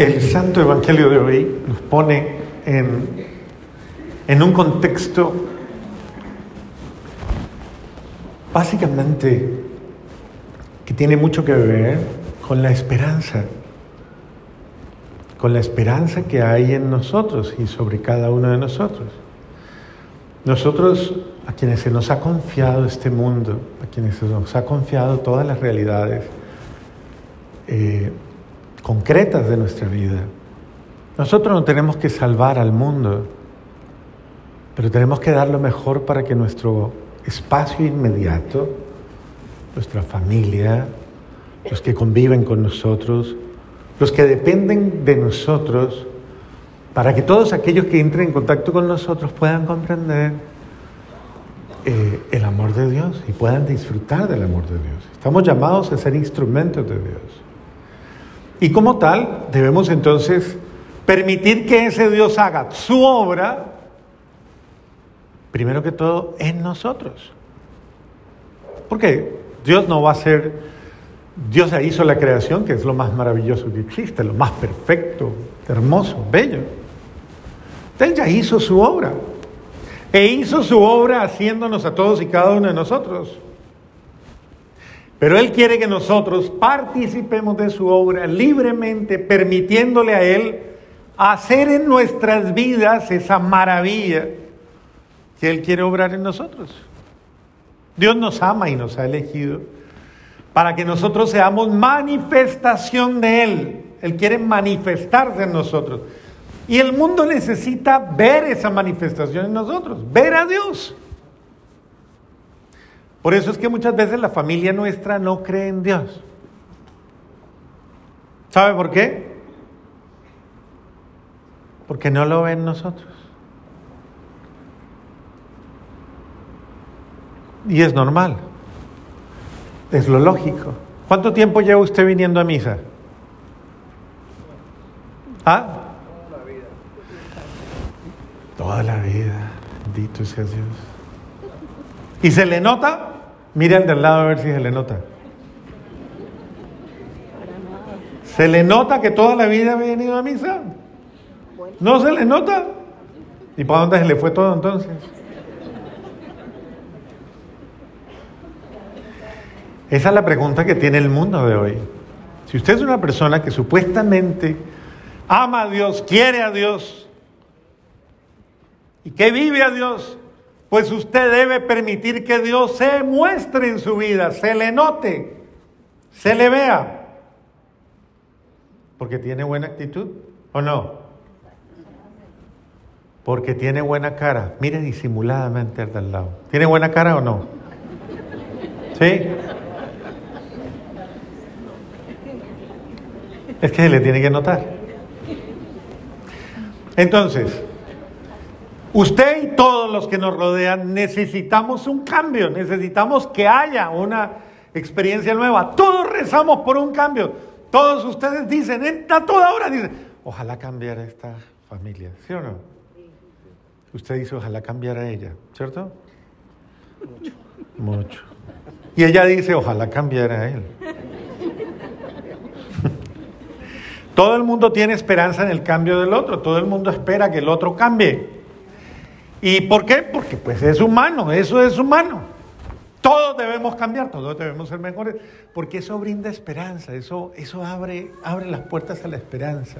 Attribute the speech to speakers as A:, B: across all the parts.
A: El Santo Evangelio de hoy nos pone en, en un contexto básicamente que tiene mucho que ver con la esperanza, con la esperanza que hay en nosotros y sobre cada uno de nosotros. Nosotros, a quienes se nos ha confiado este mundo, a quienes se nos ha confiado todas las realidades eh, concretas de nuestra vida, nosotros no tenemos que salvar al mundo, pero tenemos que dar lo mejor para que nuestro espacio inmediato, nuestra familia, los que conviven con nosotros, los que dependen de nosotros, para que todos aquellos que entren en contacto con nosotros puedan comprender eh, el amor de Dios y puedan disfrutar del amor de Dios. Estamos llamados a ser instrumentos de Dios. Y como tal, debemos entonces permitir que ese Dios haga su obra, primero que todo, en nosotros. Porque Dios no va a ser, Dios hizo la creación, que es lo más maravilloso que existe, lo más perfecto, hermoso, bello. Él ya hizo su obra. E hizo su obra haciéndonos a todos y cada uno de nosotros. Pero Él quiere que nosotros participemos de su obra libremente, permitiéndole a Él hacer en nuestras vidas esa maravilla que Él quiere obrar en nosotros. Dios nos ama y nos ha elegido para que nosotros seamos manifestación de Él. Él quiere manifestarse en nosotros. Y el mundo necesita ver esa manifestación en nosotros, ver a Dios. Por eso es que muchas veces la familia nuestra no cree en Dios. ¿Sabe por qué? Porque no lo ven nosotros. Y es normal. Es lo lógico. ¿Cuánto tiempo lleva usted viniendo a misa? ¿Ah? Toda la vida, bendito sea Dios. ¿Y se le nota? Mire al del lado a ver si se le nota. ¿Se le nota que toda la vida ha venido a misa? ¿No se le nota? ¿Y para dónde se le fue todo entonces? Esa es la pregunta que tiene el mundo de hoy. Si usted es una persona que supuestamente ama a Dios, quiere a Dios, y que vive a Dios, pues usted debe permitir que Dios se muestre en su vida, se le note, se le vea. Porque tiene buena actitud o no. Porque tiene buena cara. Mire disimuladamente al lado. ¿Tiene buena cara o no? ¿Sí? Es que se le tiene que notar. Entonces, Usted y todos los que nos rodean necesitamos un cambio, necesitamos que haya una experiencia nueva. Todos rezamos por un cambio. Todos ustedes dicen, a toda hora dicen, ojalá cambiara esta familia, ¿sí o no? Usted dice, ojalá cambiara ella, ¿cierto? Mucho. Mucho. Y ella dice, ojalá cambiara él. todo el mundo tiene esperanza en el cambio del otro, todo el mundo espera que el otro cambie. ¿Y por qué? Porque pues es humano, eso es humano. Todos debemos cambiar, todos debemos ser mejores, porque eso brinda esperanza, eso, eso abre, abre las puertas a la esperanza.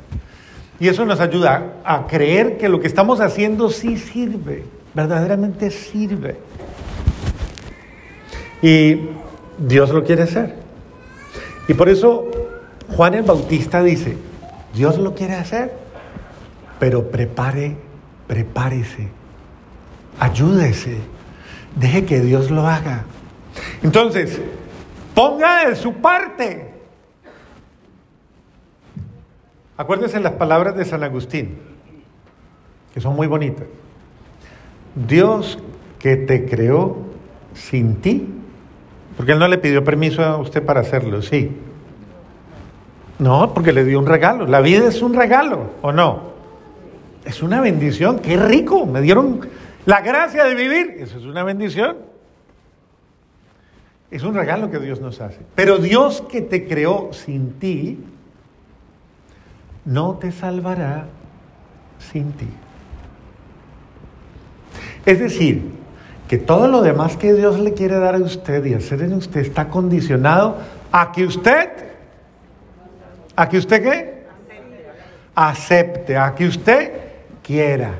A: Y eso nos ayuda a creer que lo que estamos haciendo sí sirve, verdaderamente sirve. Y Dios lo quiere hacer. Y por eso Juan el Bautista dice, Dios lo quiere hacer, pero prepare, prepárese Ayúdese. Deje que Dios lo haga. Entonces, ponga de su parte. Acuérdese las palabras de San Agustín, que son muy bonitas. Dios que te creó sin ti, porque Él no le pidió permiso a usted para hacerlo, sí. No, porque le dio un regalo. La vida es un regalo, ¿o no? Es una bendición, qué rico. Me dieron la gracia de vivir, eso es una bendición. Es un regalo que Dios nos hace. Pero Dios que te creó sin ti, no te salvará sin ti. Es decir, que todo lo demás que Dios le quiere dar a usted y hacer en usted está condicionado a que usted, a que usted qué? Acepte, a que usted quiera.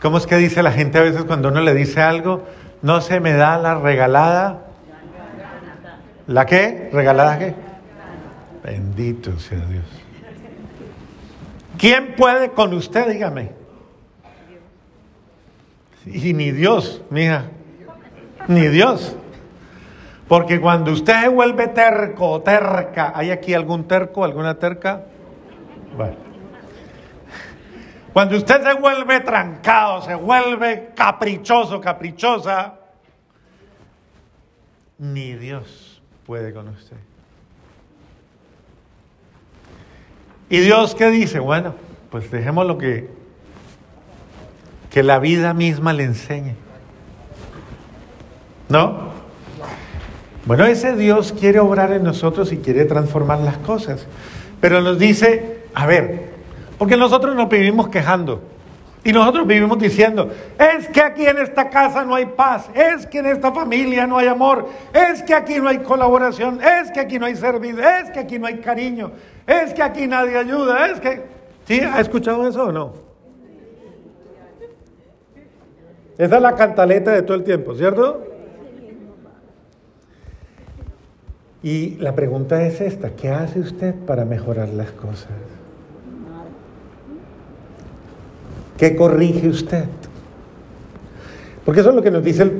A: ¿Cómo es que dice la gente a veces cuando uno le dice algo? No se me da la regalada. ¿La qué? ¿Regalada qué? Bendito sea Dios. ¿Quién puede con usted? Dígame. Y ni Dios, mija. Ni Dios. Porque cuando usted se vuelve terco o terca, ¿hay aquí algún terco, alguna terca? Bueno. Cuando usted se vuelve trancado, se vuelve caprichoso, caprichosa, ni Dios puede con usted. ¿Y Dios qué dice? Bueno, pues dejemos lo que, que la vida misma le enseñe. ¿No? Bueno, ese Dios quiere obrar en nosotros y quiere transformar las cosas. Pero nos dice, a ver, porque nosotros nos vivimos quejando. Y nosotros vivimos diciendo, es que aquí en esta casa no hay paz, es que en esta familia no hay amor, es que aquí no hay colaboración, es que aquí no hay servicio, es que aquí no hay cariño, es que aquí nadie ayuda, es que... ¿Sí? ¿Ha escuchado eso o no? Esa es la cantaleta de todo el tiempo, ¿cierto? Y la pregunta es esta, ¿qué hace usted para mejorar las cosas? ¿Qué corrige usted? Porque eso es lo que nos dice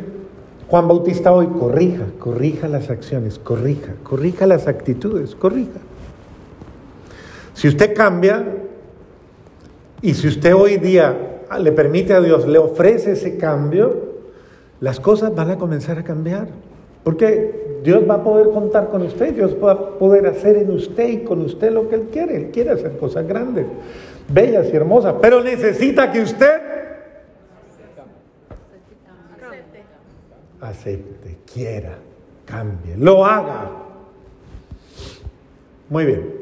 A: Juan Bautista hoy, corrija, corrija las acciones, corrija, corrija las actitudes, corrija. Si usted cambia y si usted hoy día le permite a Dios, le ofrece ese cambio, las cosas van a comenzar a cambiar. Porque Dios va a poder contar con usted, Dios va a poder hacer en usted y con usted lo que Él quiere. Él quiere hacer cosas grandes bellas y hermosas, pero necesita que usted acepte, quiera, cambie, lo haga. Muy bien.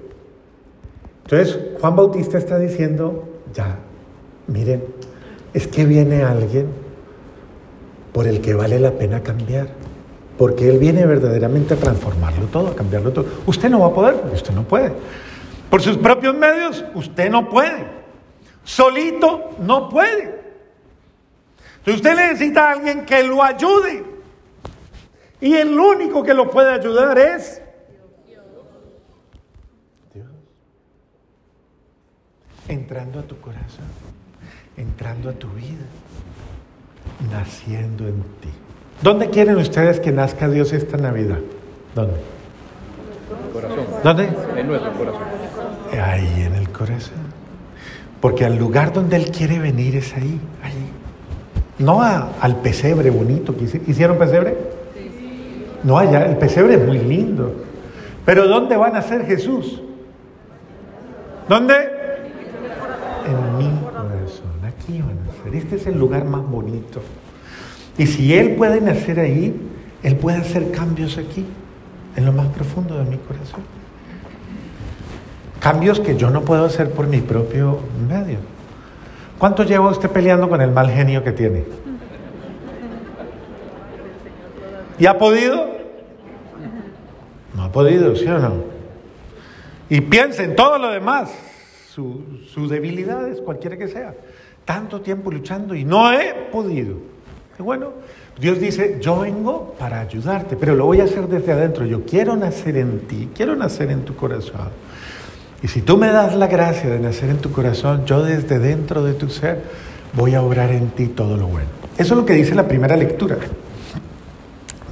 A: Entonces, Juan Bautista está diciendo, ya, miren, es que viene alguien por el que vale la pena cambiar, porque Él viene verdaderamente a transformarlo todo, a cambiarlo todo. Usted no va a poder, porque usted no puede. Por sus propios medios, usted no puede. Solito no puede. Entonces usted necesita a alguien que lo ayude. Y el único que lo puede ayudar es Dios. Entrando a tu corazón, entrando a tu vida, naciendo en ti. ¿Dónde quieren ustedes que nazca Dios esta Navidad? ¿Dónde?
B: Corazón.
A: ¿Dónde?
B: En nuestro corazón.
A: Ahí en el corazón. Porque al lugar donde Él quiere venir es ahí, ahí. No al pesebre bonito que hicieron pesebre. No allá, el pesebre es muy lindo. Pero ¿dónde va a nacer Jesús? ¿Dónde? En mi corazón, aquí va a nacer. Este es el lugar más bonito. Y si Él puede nacer ahí, Él puede hacer cambios aquí, en lo más profundo de mi corazón. Cambios que yo no puedo hacer por mi propio medio. ¿Cuánto lleva usted peleando con el mal genio que tiene? ¿Y ha podido? No ha podido, ¿sí o no? Y piense en todo lo demás, sus debilidades, cualquiera que sea. Tanto tiempo luchando y no he podido. Y bueno, Dios dice, yo vengo para ayudarte, pero lo voy a hacer desde adentro. Yo quiero nacer en ti, quiero nacer en tu corazón. Y si tú me das la gracia de nacer en tu corazón, yo desde dentro de tu ser voy a obrar en ti todo lo bueno. Eso es lo que dice la primera lectura.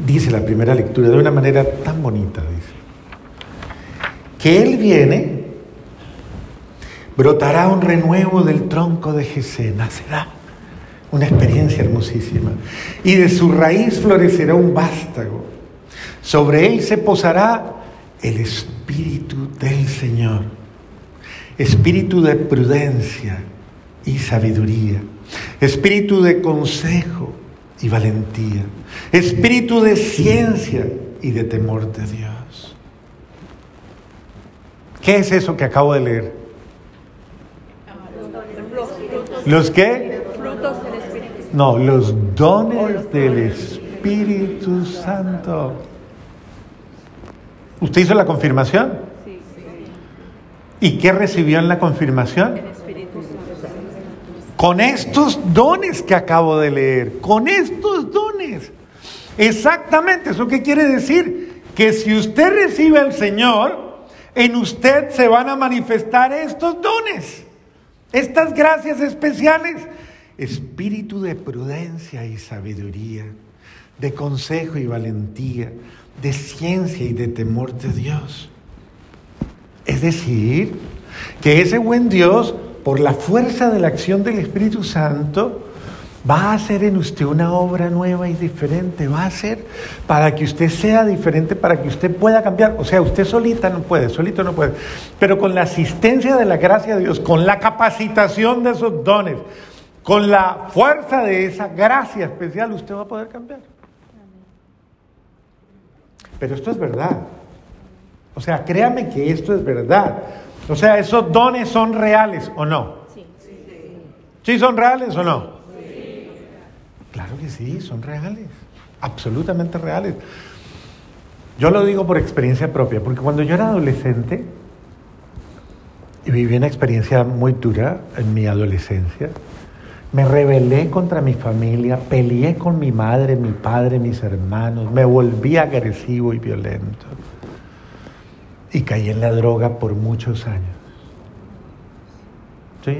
A: Dice la primera lectura de una manera tan bonita, dice. Que Él viene, brotará un renuevo del tronco de Jesé, nacerá una experiencia hermosísima. Y de su raíz florecerá un vástago. Sobre él se posará el Espíritu del Señor espíritu de prudencia y sabiduría, espíritu de consejo y valentía, espíritu de ciencia y de temor de Dios. ¿Qué es eso que acabo de leer? ¿Los qué? No, los dones del Espíritu Santo. ¿Usted hizo la confirmación?
C: Sí,
A: ¿Y qué recibió en la confirmación? Con estos dones que acabo de leer, con estos dones. Exactamente, ¿eso qué quiere decir? Que si usted recibe al Señor, en usted se van a manifestar estos dones, estas gracias especiales. Espíritu de prudencia y sabiduría, de consejo y valentía, de ciencia y de temor de Dios. Es decir, que ese buen Dios, por la fuerza de la acción del Espíritu Santo, va a hacer en usted una obra nueva y diferente. Va a hacer para que usted sea diferente, para que usted pueda cambiar. O sea, usted solita no puede, solito no puede. Pero con la asistencia de la gracia de Dios, con la capacitación de esos dones, con la fuerza de esa gracia especial, usted va a poder cambiar. Pero esto es verdad. O sea, créame que esto es verdad. O sea, esos dones son reales o no.
C: Sí.
A: ¿Sí son reales o no? Claro que sí, son reales. Absolutamente reales. Yo lo digo por experiencia propia, porque cuando yo era adolescente y viví una experiencia muy dura en mi adolescencia, me rebelé contra mi familia, peleé con mi madre, mi padre, mis hermanos, me volví agresivo y violento. Y caí en la droga por muchos años. ¿Sí?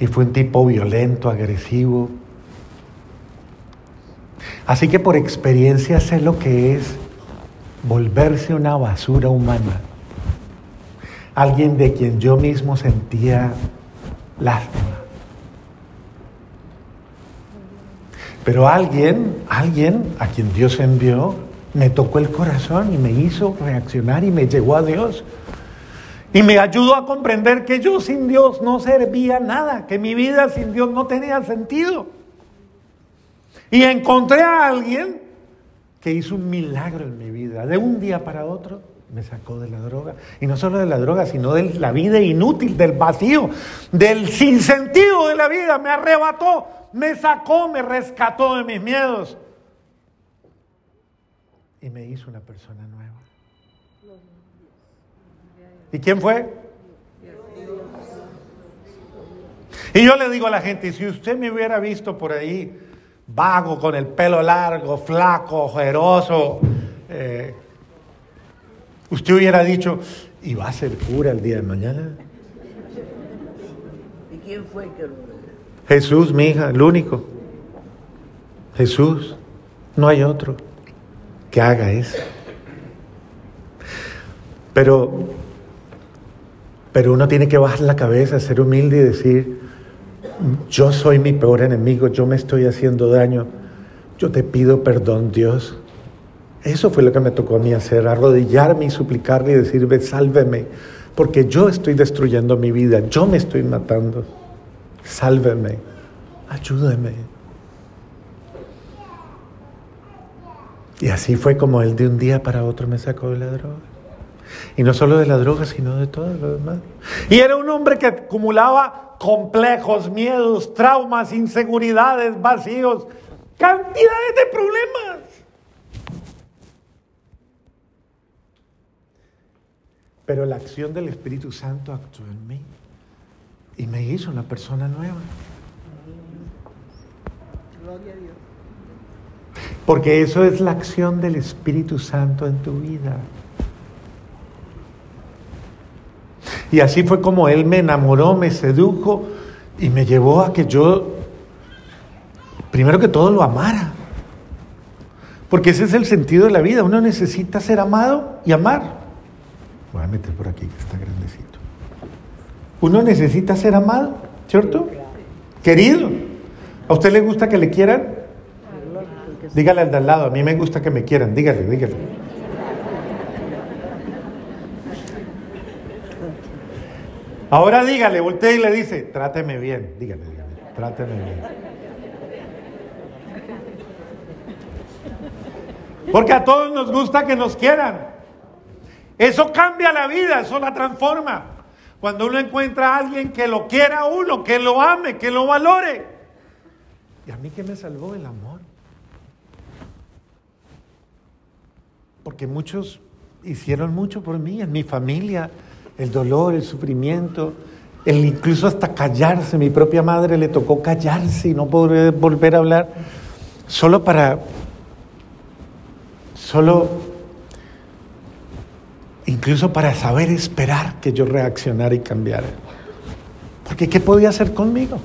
A: Y fue un tipo violento, agresivo. Así que por experiencia sé lo que es volverse una basura humana. Alguien de quien yo mismo sentía lástima. Pero alguien, alguien a quien Dios envió, me tocó el corazón y me hizo reaccionar y me llegó a Dios. Y me ayudó a comprender que yo sin Dios no servía nada, que mi vida sin Dios no tenía sentido. Y encontré a alguien que hizo un milagro en mi vida. De un día para otro me sacó de la droga. Y no solo de la droga, sino de la vida inútil, del vacío, del sinsentido de la vida. Me arrebató, me sacó, me rescató de mis miedos. Y me hizo una persona nueva. ¿Y quién fue? Y yo le digo a la gente, si usted me hubiera visto por ahí, vago, con el pelo largo, flaco, ojeroso, eh, usted hubiera dicho, ¿y va a ser cura el día de mañana?
D: ¿Y quién fue que lo
A: Jesús, mi hija, el único. Jesús, no hay otro que haga eso. Pero, pero uno tiene que bajar la cabeza, ser humilde y decir, yo soy mi peor enemigo, yo me estoy haciendo daño, yo te pido perdón, Dios. Eso fue lo que me tocó a mí hacer, arrodillarme y suplicarle y decirle, sálveme, porque yo estoy destruyendo mi vida, yo me estoy matando. Sálveme, ayúdeme. Y así fue como él de un día para otro me sacó de la droga. Y no solo de la droga, sino de todo lo demás. Y era un hombre que acumulaba complejos, miedos, traumas, inseguridades, vacíos, cantidades de problemas. Pero la acción del Espíritu Santo actuó en mí y me hizo una persona nueva.
D: Gloria a Dios.
A: Porque eso es la acción del Espíritu Santo en tu vida. Y así fue como Él me enamoró, me sedujo y me llevó a que yo, primero que todo, lo amara. Porque ese es el sentido de la vida. Uno necesita ser amado y amar. Voy a meter por aquí, que está grandecito. Uno necesita ser amado, ¿cierto? Querido. ¿A usted le gusta que le quieran? Dígale al de al lado, a mí me gusta que me quieran, dígale, dígale. Ahora dígale, voltea y le dice, tráteme bien, dígale, dígale, tráteme bien. Porque a todos nos gusta que nos quieran. Eso cambia la vida, eso la transforma. Cuando uno encuentra a alguien que lo quiera a uno, que lo ame, que lo valore. ¿Y a mí qué me salvó el amor? Porque muchos hicieron mucho por mí, en mi familia, el dolor, el sufrimiento, el incluso hasta callarse. Mi propia madre le tocó callarse y no poder volver a hablar, solo para, solo, incluso para saber esperar que yo reaccionara y cambiara. Porque ¿qué podía hacer conmigo?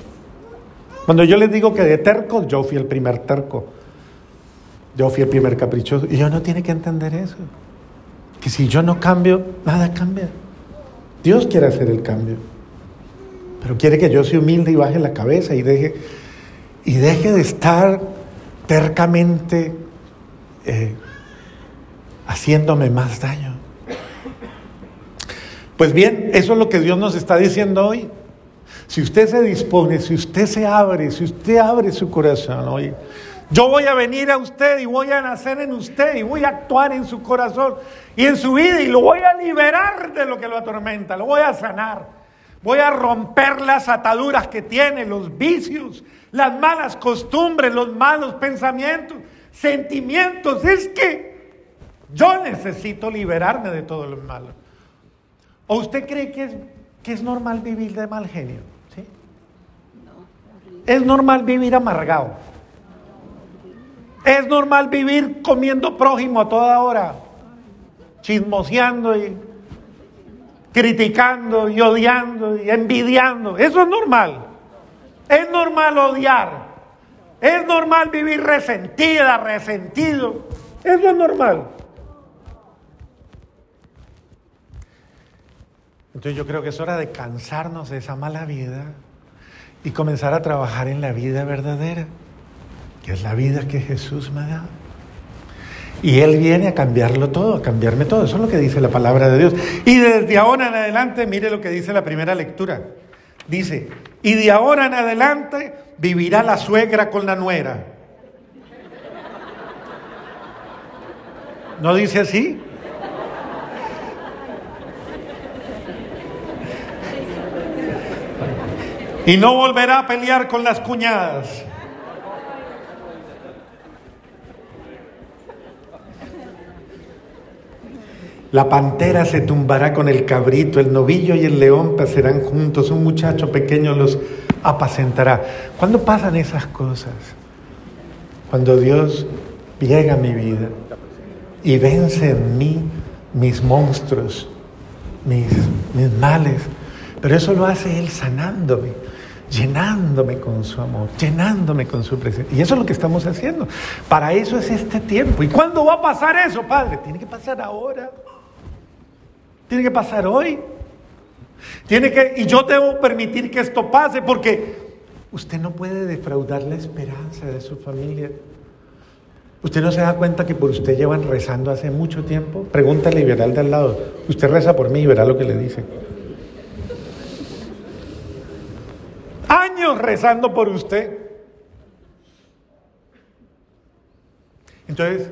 A: Cuando yo les digo que de terco, yo fui el primer terco. Yo fui el primer caprichoso. Y yo no tiene que entender eso. Que si yo no cambio, nada cambia. Dios quiere hacer el cambio. Pero quiere que yo sea humilde y baje la cabeza y deje, y deje de estar tercamente eh, haciéndome más daño. Pues bien, eso es lo que Dios nos está diciendo hoy. Si usted se dispone, si usted se abre, si usted abre su corazón hoy, yo voy a venir a usted y voy a nacer en usted y voy a actuar en su corazón y en su vida y lo voy a liberar de lo que lo atormenta, lo voy a sanar. Voy a romper las ataduras que tiene, los vicios, las malas costumbres, los malos pensamientos, sentimientos. Es que yo necesito liberarme de todo lo malo. ¿O usted cree que es, que es normal vivir de mal genio? ¿Sí? Es normal vivir amargado. Es normal vivir comiendo prójimo a toda hora, chismoseando y criticando y odiando y envidiando. Eso es normal. Es normal odiar. Es normal vivir resentida, resentido. Eso es normal. Entonces yo creo que es hora de cansarnos de esa mala vida y comenzar a trabajar en la vida verdadera que es la vida que Jesús me dado. Y Él viene a cambiarlo todo, a cambiarme todo. Eso es lo que dice la palabra de Dios. Y desde ahora en adelante, mire lo que dice la primera lectura. Dice, y de ahora en adelante vivirá la suegra con la nuera. ¿No dice así? Y no volverá a pelear con las cuñadas. La pantera se tumbará con el cabrito, el novillo y el león pasarán juntos, un muchacho pequeño los apacentará. ¿Cuándo pasan esas cosas? Cuando Dios llega a mi vida y vence en mí mis monstruos, mis, mis males. Pero eso lo hace Él sanándome, llenándome con su amor, llenándome con su presencia. Y eso es lo que estamos haciendo. Para eso es este tiempo. ¿Y cuándo va a pasar eso, Padre? Tiene que pasar ahora. Tiene que pasar hoy. Tiene que, y yo debo permitir que esto pase porque usted no puede defraudar la esperanza de su familia. Usted no se da cuenta que por usted llevan rezando hace mucho tiempo. Pregúntale y verá al de al lado. Usted reza por mí y verá lo que le dice. Rezando por usted. Entonces,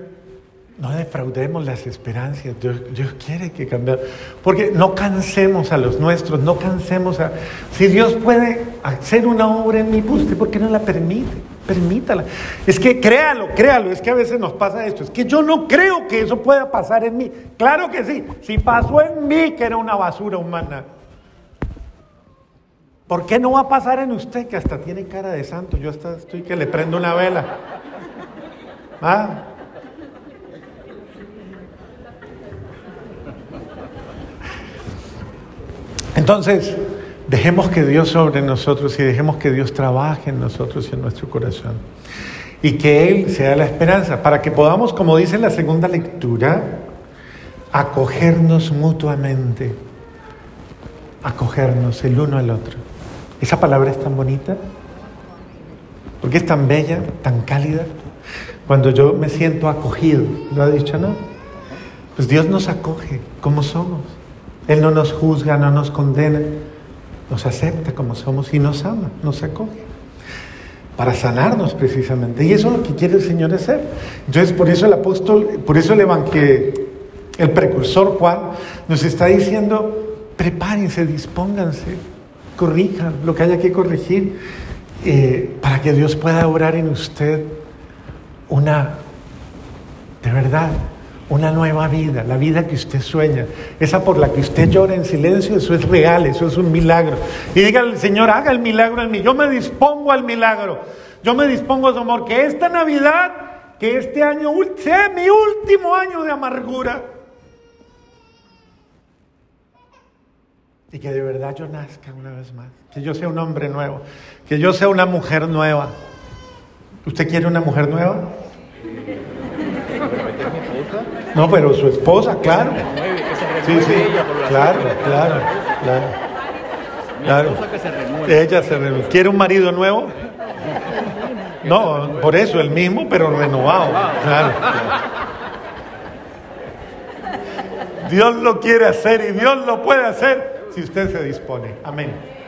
A: no defraudemos las esperanzas. Dios, quiere que cambiemos. Porque no cansemos a los nuestros, no cansemos a... Si Dios puede hacer una obra en mi buste, ¿por qué no la permite? Permítala. Es que créalo, créalo. Es que a veces nos pasa esto. Es que yo no creo que eso pueda pasar en mí. Claro que sí. Si pasó en mí, que era una basura humana. ¿Por qué no va a pasar en usted que hasta tiene cara de santo? Yo hasta estoy que le prendo una vela. ¿Ah? Entonces, dejemos que Dios sobre nosotros y dejemos que Dios trabaje en nosotros y en nuestro corazón. Y que Él sea la esperanza, para que podamos, como dice la segunda lectura, acogernos mutuamente, acogernos el uno al otro. Esa palabra es tan bonita, porque es tan bella, tan cálida. Cuando yo me siento acogido, ¿lo ha dicho, no? Pues Dios nos acoge como somos. Él no nos juzga, no nos condena, nos acepta como somos y nos ama, nos acoge. Para sanarnos precisamente. Y eso es lo que quiere el Señor hacer. Entonces, por eso el apóstol, por eso el evangelio, El precursor Juan nos está diciendo, prepárense, dispónganse, corrijan lo que haya que corregir eh, para que Dios pueda obrar en usted una, de verdad, una nueva vida, la vida que usted sueña, esa por la que usted llora en silencio, eso es real, eso es un milagro. Y diga al Señor, haga el milagro en mí, yo me dispongo al milagro, yo me dispongo a su amor, que esta Navidad, que este año sea mi último año de amargura. Y que de verdad yo nazca una vez más, que yo sea un hombre nuevo, que yo sea una mujer nueva. ¿Usted quiere una mujer nueva? No, pero su esposa, claro. Sí, sí, claro, claro, claro. Claro. Ella se renueva. ¿Quiere un marido nuevo? No, por eso, el mismo, pero renovado. Claro, claro. Dios lo quiere hacer y Dios lo puede hacer si usted se dispone. Amén.